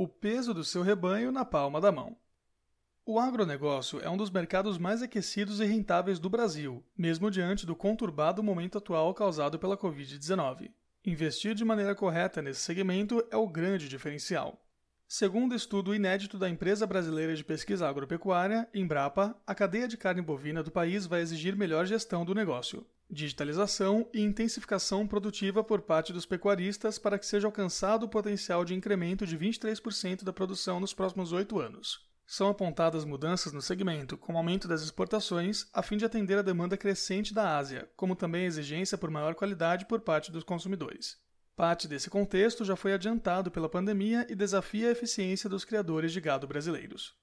O peso do seu rebanho na palma da mão. O agronegócio é um dos mercados mais aquecidos e rentáveis do Brasil, mesmo diante do conturbado momento atual causado pela Covid-19. Investir de maneira correta nesse segmento é o grande diferencial. Segundo estudo inédito da Empresa Brasileira de Pesquisa Agropecuária, Embrapa, a cadeia de carne bovina do país vai exigir melhor gestão do negócio digitalização e intensificação produtiva por parte dos pecuaristas para que seja alcançado o potencial de incremento de 23% da produção nos próximos oito anos. São apontadas mudanças no segmento, como aumento das exportações, a fim de atender a demanda crescente da Ásia, como também a exigência por maior qualidade por parte dos consumidores. Parte desse contexto já foi adiantado pela pandemia e desafia a eficiência dos criadores de gado brasileiros.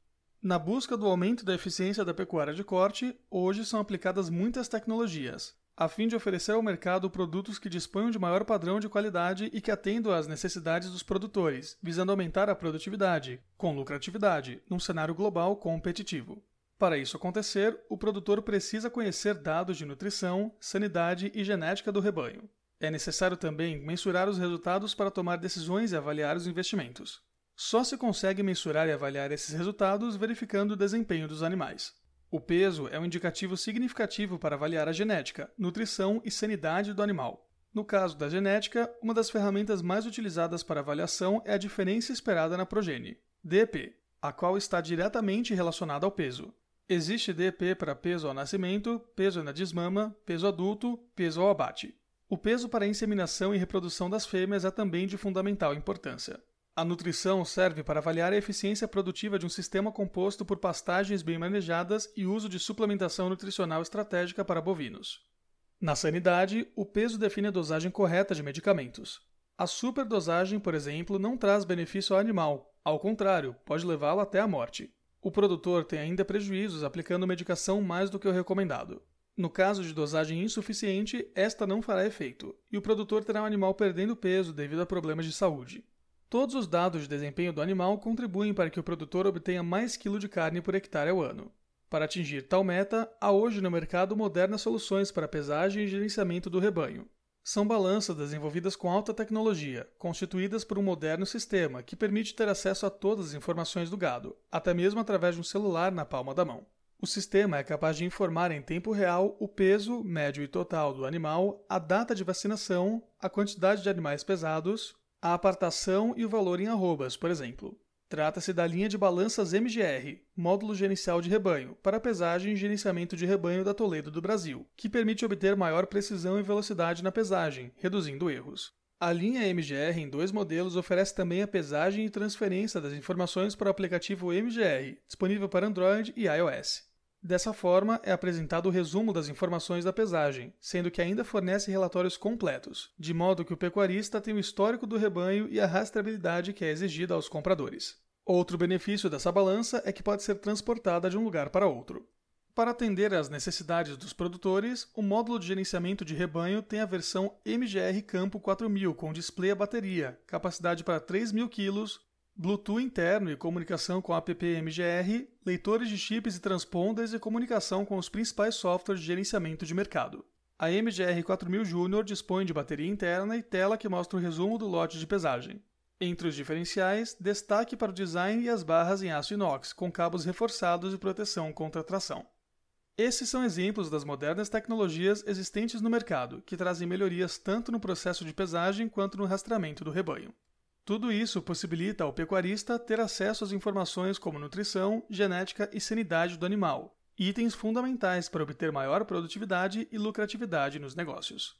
Na busca do aumento da eficiência da pecuária de corte, hoje são aplicadas muitas tecnologias, a fim de oferecer ao mercado produtos que disponham de maior padrão de qualidade e que atendam às necessidades dos produtores, visando aumentar a produtividade, com lucratividade, num cenário global competitivo. Para isso acontecer, o produtor precisa conhecer dados de nutrição, sanidade e genética do rebanho. É necessário também mensurar os resultados para tomar decisões e avaliar os investimentos. Só se consegue mensurar e avaliar esses resultados verificando o desempenho dos animais. O peso é um indicativo significativo para avaliar a genética, nutrição e sanidade do animal. No caso da genética, uma das ferramentas mais utilizadas para avaliação é a diferença esperada na progenie, DEP, a qual está diretamente relacionada ao peso. Existe DEP para peso ao nascimento, peso na desmama, peso adulto, peso ao abate. O peso para a inseminação e reprodução das fêmeas é também de fundamental importância. A nutrição serve para avaliar a eficiência produtiva de um sistema composto por pastagens bem manejadas e uso de suplementação nutricional estratégica para bovinos. Na sanidade, o peso define a dosagem correta de medicamentos. A superdosagem, por exemplo, não traz benefício ao animal, ao contrário, pode levá-lo até a morte. O produtor tem ainda prejuízos aplicando medicação mais do que o recomendado. No caso de dosagem insuficiente, esta não fará efeito, e o produtor terá um animal perdendo peso devido a problemas de saúde. Todos os dados de desempenho do animal contribuem para que o produtor obtenha mais quilo de carne por hectare ao ano. Para atingir tal meta, há hoje no mercado modernas soluções para pesagem e gerenciamento do rebanho. São balanças desenvolvidas com alta tecnologia, constituídas por um moderno sistema que permite ter acesso a todas as informações do gado, até mesmo através de um celular na palma da mão. O sistema é capaz de informar em tempo real o peso, médio e total do animal, a data de vacinação, a quantidade de animais pesados, a apartação e o valor em arrobas, por exemplo. Trata-se da linha de balanças MGR, módulo gerencial de rebanho, para pesagem e gerenciamento de rebanho da Toledo do Brasil, que permite obter maior precisão e velocidade na pesagem, reduzindo erros. A linha MGR em dois modelos oferece também a pesagem e transferência das informações para o aplicativo MGR, disponível para Android e iOS. Dessa forma, é apresentado o resumo das informações da pesagem, sendo que ainda fornece relatórios completos, de modo que o pecuarista tem o histórico do rebanho e a rastreabilidade que é exigida aos compradores. Outro benefício dessa balança é que pode ser transportada de um lugar para outro. Para atender às necessidades dos produtores, o módulo de gerenciamento de rebanho tem a versão MGR Campo 4000 com display a bateria, capacidade para 3.000 kg, Bluetooth interno e comunicação com app MGR, leitores de chips e transponders e comunicação com os principais softwares de gerenciamento de mercado. A MGR 4000 Junior dispõe de bateria interna e tela que mostra o resumo do lote de pesagem. Entre os diferenciais, destaque para o design e as barras em aço inox, com cabos reforçados e proteção contra tração. Esses são exemplos das modernas tecnologias existentes no mercado, que trazem melhorias tanto no processo de pesagem quanto no rastreamento do rebanho. Tudo isso possibilita ao pecuarista ter acesso às informações como nutrição, genética e sanidade do animal, itens fundamentais para obter maior produtividade e lucratividade nos negócios.